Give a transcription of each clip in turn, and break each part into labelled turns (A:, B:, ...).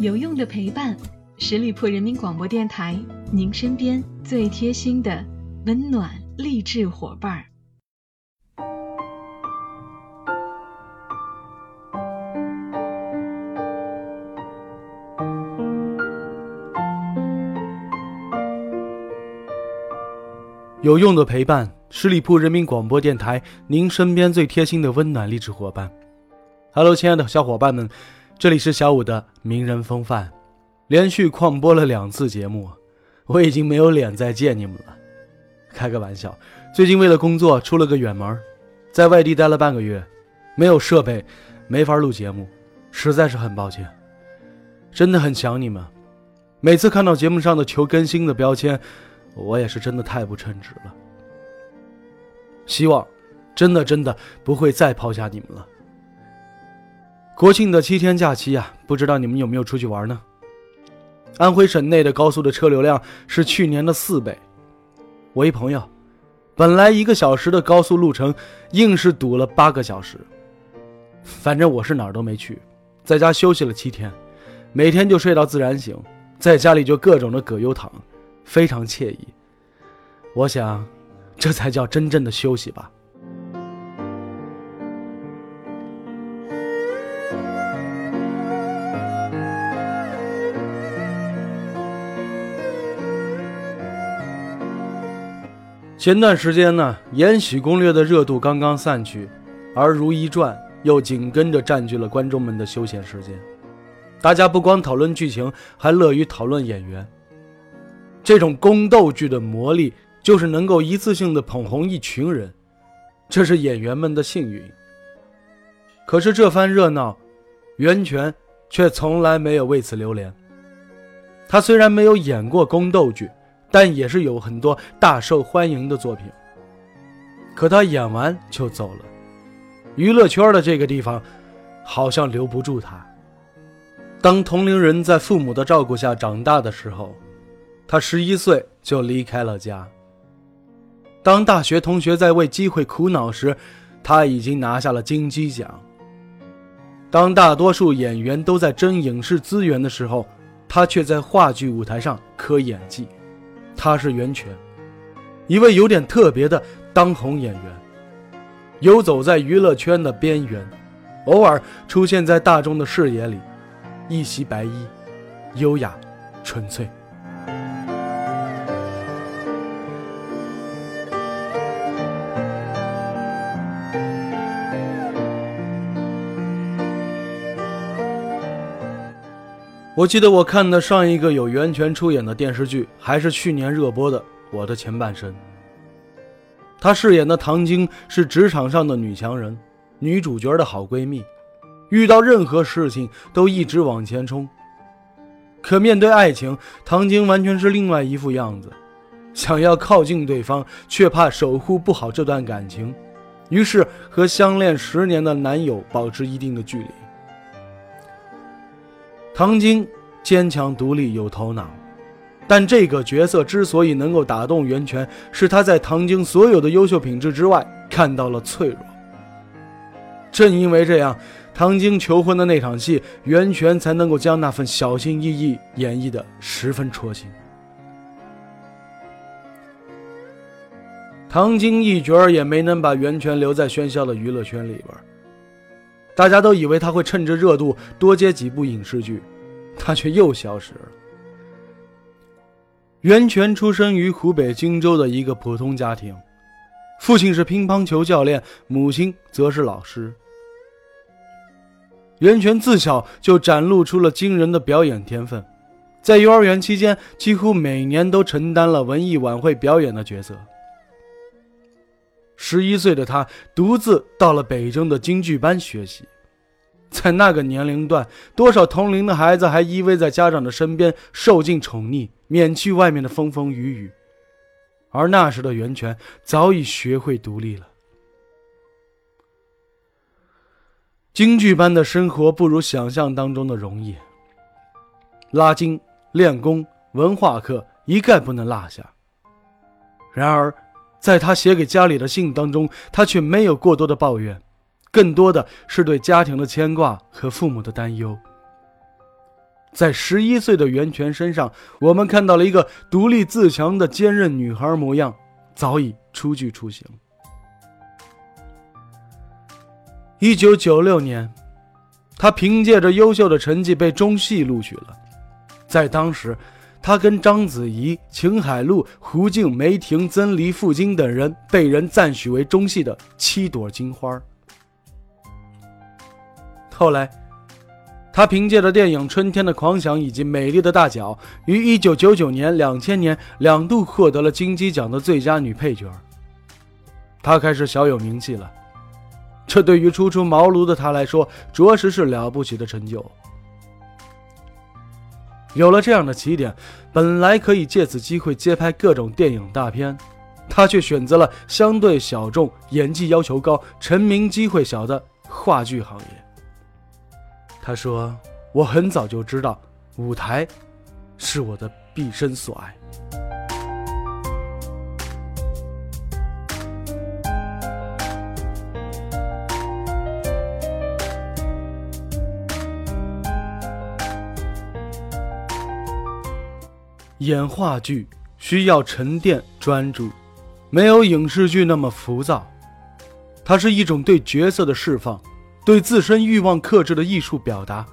A: 有用的陪伴，十里铺人民广播电台，您身边最贴心的温暖励志伙伴儿。
B: 有用的陪伴，十里铺人民广播电台，您身边最贴心的温暖励志伙伴。Hello，亲爱的小伙伴们，这里是小五的名人风范，连续旷播了两次节目，我已经没有脸再见你们了。开个玩笑，最近为了工作出了个远门，在外地待了半个月，没有设备，没法录节目，实在是很抱歉，真的很想你们。每次看到节目上的求更新的标签。我也是真的太不称职了，希望真的真的不会再抛下你们了。国庆的七天假期啊，不知道你们有没有出去玩呢？安徽省内的高速的车流量是去年的四倍，我一朋友，本来一个小时的高速路程，硬是堵了八个小时。反正我是哪儿都没去，在家休息了七天，每天就睡到自然醒，在家里就各种的葛优躺。非常惬意，我想，这才叫真正的休息吧。前段时间呢，《延禧攻略》的热度刚刚散去，而《如懿传》又紧跟着占据了观众们的休闲时间。大家不光讨论剧情，还乐于讨论演员。这种宫斗剧的魔力，就是能够一次性的捧红一群人，这是演员们的幸运。可是这番热闹，袁泉却从来没有为此流连。他虽然没有演过宫斗剧，但也是有很多大受欢迎的作品。可他演完就走了，娱乐圈的这个地方，好像留不住他。当同龄人在父母的照顾下长大的时候。他十一岁就离开了家。当大学同学在为机会苦恼时，他已经拿下了金鸡奖。当大多数演员都在争影视资源的时候，他却在话剧舞台上磕演技。他是袁泉，一位有点特别的当红演员，游走在娱乐圈的边缘，偶尔出现在大众的视野里，一袭白衣，优雅，纯粹。我记得我看的上一个有袁泉出演的电视剧，还是去年热播的《我的前半生》。她饰演的唐晶是职场上的女强人，女主角的好闺蜜，遇到任何事情都一直往前冲。可面对爱情，唐晶完全是另外一副样子，想要靠近对方，却怕守护不好这段感情，于是和相恋十年的男友保持一定的距离。唐晶坚强独立有头脑，但这个角色之所以能够打动袁泉，是他在唐晶所有的优秀品质之外看到了脆弱。正因为这样，唐晶求婚的那场戏，袁泉才能够将那份小心翼翼演绎的十分戳心。唐晶一角也没能把袁泉留在喧嚣的娱乐圈里边。大家都以为他会趁着热度多接几部影视剧，他却又消失了。袁泉出生于湖北荆州的一个普通家庭，父亲是乒乓球教练，母亲则是老师。袁泉自小就展露出了惊人的表演天分，在幼儿园期间，几乎每年都承担了文艺晚会表演的角色。十一岁的他独自到了北京的京剧班学习，在那个年龄段，多少同龄的孩子还依偎在家长的身边，受尽宠溺，免去外面的风风雨雨，而那时的袁泉早已学会独立了。京剧般的生活不如想象当中的容易，拉筋、练功、文化课一概不能落下。然而。在他写给家里的信当中，他却没有过多的抱怨，更多的是对家庭的牵挂和父母的担忧。在十一岁的袁泉身上，我们看到了一个独立自强的坚韧女孩模样，早已初具雏形。一九九六年，她凭借着优秀的成绩被中戏录取了。在当时，她跟章子怡、秦海璐、胡静、梅婷、曾黎、傅菁等人被人赞许为中戏的七朵金花。后来。她凭借着电影《春天的狂想》以及《美丽的大脚》，于1999年、2000年两度获得了金鸡奖的最佳女配角。她开始小有名气了，这对于初出茅庐的她来说，着实是了不起的成就。有了这样的起点，本来可以借此机会接拍各种电影大片，她却选择了相对小众、演技要求高、成名机会小的话剧行业。他说：“我很早就知道，舞台是我的毕生所爱。”演话剧需要沉淀专注，没有影视剧那么浮躁。它是一种对角色的释放。对自身欲望克制的艺术表达，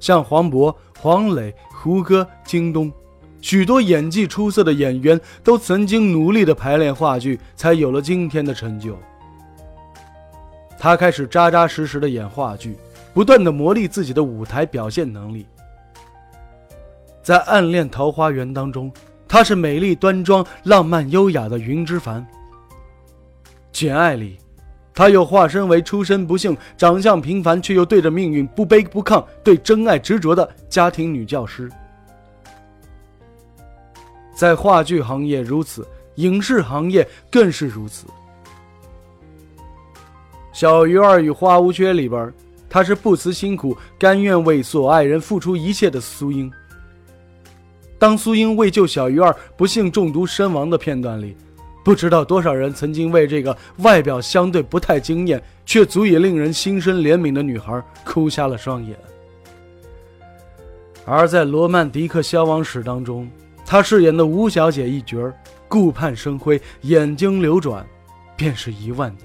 B: 像黄渤、黄磊、胡歌、京东，许多演技出色的演员都曾经努力的排练话剧，才有了今天的成就。他开始扎扎实实的演话剧，不断的磨砺自己的舞台表现能力。在《暗恋桃花源》当中，她是美丽端庄、浪漫优雅的云之凡。《简爱》里。她又化身为出身不幸、长相平凡却又对着命运不卑不亢、对真爱执着的家庭女教师。在话剧行业如此，影视行业更是如此。《小鱼儿与花无缺》里边，她是不辞辛苦、甘愿为所爱人付出一切的苏英。当苏英为救小鱼儿不幸中毒身亡的片段里。不知道多少人曾经为这个外表相对不太惊艳，却足以令人心生怜悯的女孩哭瞎了双眼。而在《罗曼蒂克消亡史》当中，她饰演的吴小姐一角顾盼生辉，眼睛流转，便是一万年。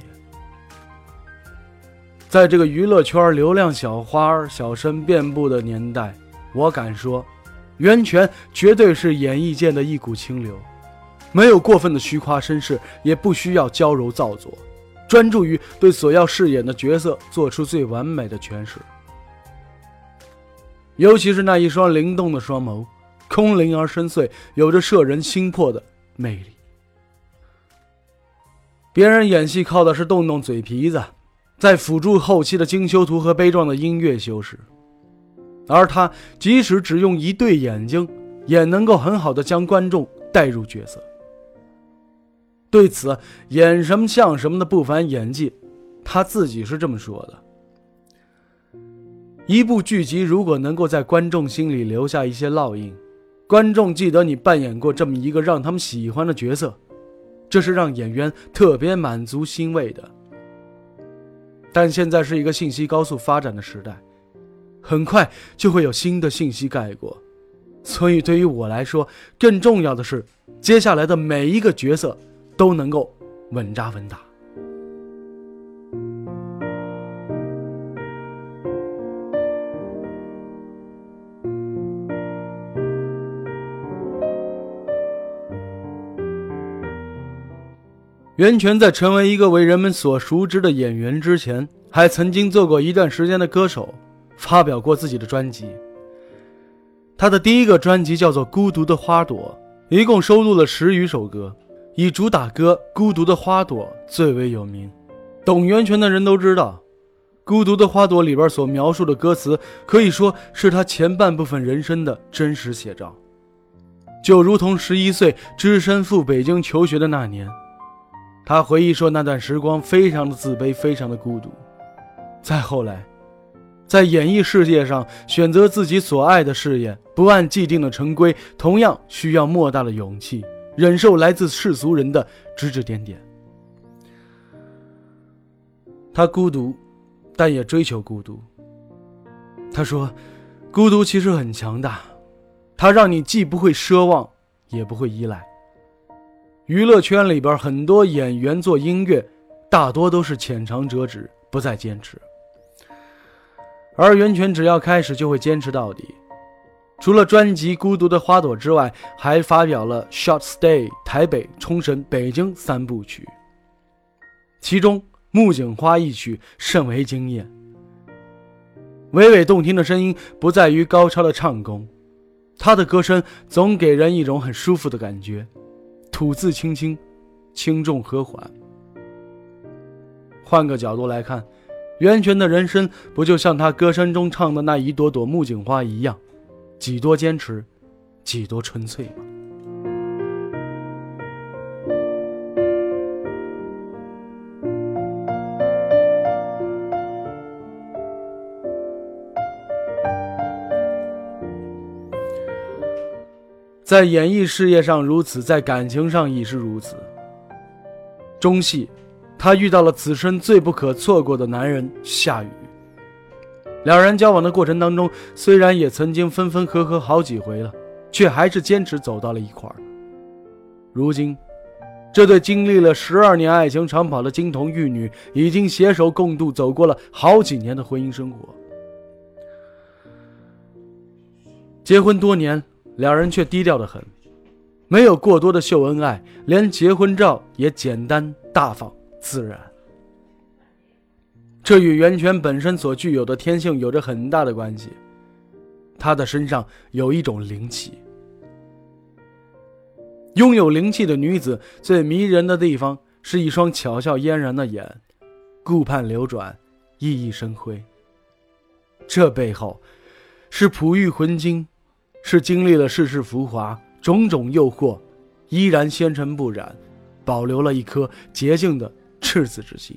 B: 在这个娱乐圈流量小花小生遍布的年代，我敢说，袁泉绝对是演艺界的一股清流。没有过分的虚夸声势，也不需要娇柔造作，专注于对所要饰演的角色做出最完美的诠释。尤其是那一双灵动的双眸，空灵而深邃，有着摄人心魄的魅力。别人演戏靠的是动动嘴皮子，在辅助后期的精修图和悲壮的音乐修饰，而他即使只用一对眼睛，也能够很好的将观众带入角色。对此，演什么像什么的不凡演技，他自己是这么说的：一部剧集如果能够在观众心里留下一些烙印，观众记得你扮演过这么一个让他们喜欢的角色，这是让演员特别满足欣慰的。但现在是一个信息高速发展的时代，很快就会有新的信息盖过，所以对于我来说，更重要的是接下来的每一个角色。都能够稳扎稳打。袁泉在成为一个为人们所熟知的演员之前，还曾经做过一段时间的歌手，发表过自己的专辑。他的第一个专辑叫做《孤独的花朵》，一共收录了十余首歌。以主打歌《孤独的花朵》最为有名，懂袁泉的人都知道，《孤独的花朵》里边所描述的歌词，可以说是他前半部分人生的真实写照。就如同十一岁只身赴北京求学的那年，他回忆说，那段时光非常的自卑，非常的孤独。再后来，在演艺世界上选择自己所爱的事业，不按既定的成规，同样需要莫大的勇气。忍受来自世俗人的指指点点，他孤独，但也追求孤独。他说：“孤独其实很强大，它让你既不会奢望，也不会依赖。娱乐圈里边很多演员做音乐，大多都是浅尝辄止，不再坚持。而袁泉只要开始就会坚持到底。除了专辑《孤独的花朵》之外，还发表了《Short Stay》、台北、冲绳、北京三部曲，其中《木槿花》一曲甚为惊艳。娓娓动听的声音不在于高超的唱功，他的歌声总给人一种很舒服的感觉。吐字清清，轻重和缓。换个角度来看，袁泉的人生不就像他歌声中唱的那一朵朵木槿花一样，几多坚持，几多纯粹吗？在演艺事业上如此，在感情上亦是如此。中戏，他遇到了此生最不可错过的男人夏雨。两人交往的过程当中，虽然也曾经分分合合好几回了，却还是坚持走到了一块儿。如今，这对经历了十二年爱情长跑的金童玉女，已经携手共度走过了好几年的婚姻生活。结婚多年。两人却低调的很，没有过多的秀恩爱，连结婚照也简单大方自然。这与袁泉本身所具有的天性有着很大的关系。她的身上有一种灵气。拥有灵气的女子最迷人的地方是一双巧笑嫣然的眼，顾盼流转，熠熠生辉。这背后，是璞玉浑金。是经历了世事浮华、种种诱惑，依然纤尘不染，保留了一颗洁净的赤子之心。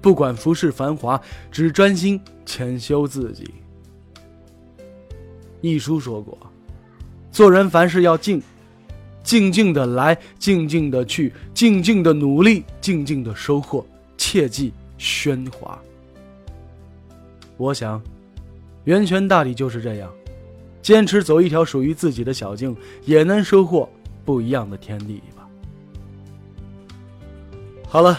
B: 不管浮世繁华，只专心潜修自己。一书说过，做人凡事要静，静静的来，静静的去，静静的努力，静静的收获，切忌喧哗。我想。源泉大抵就是这样，坚持走一条属于自己的小径，也能收获不一样的天地吧。好了，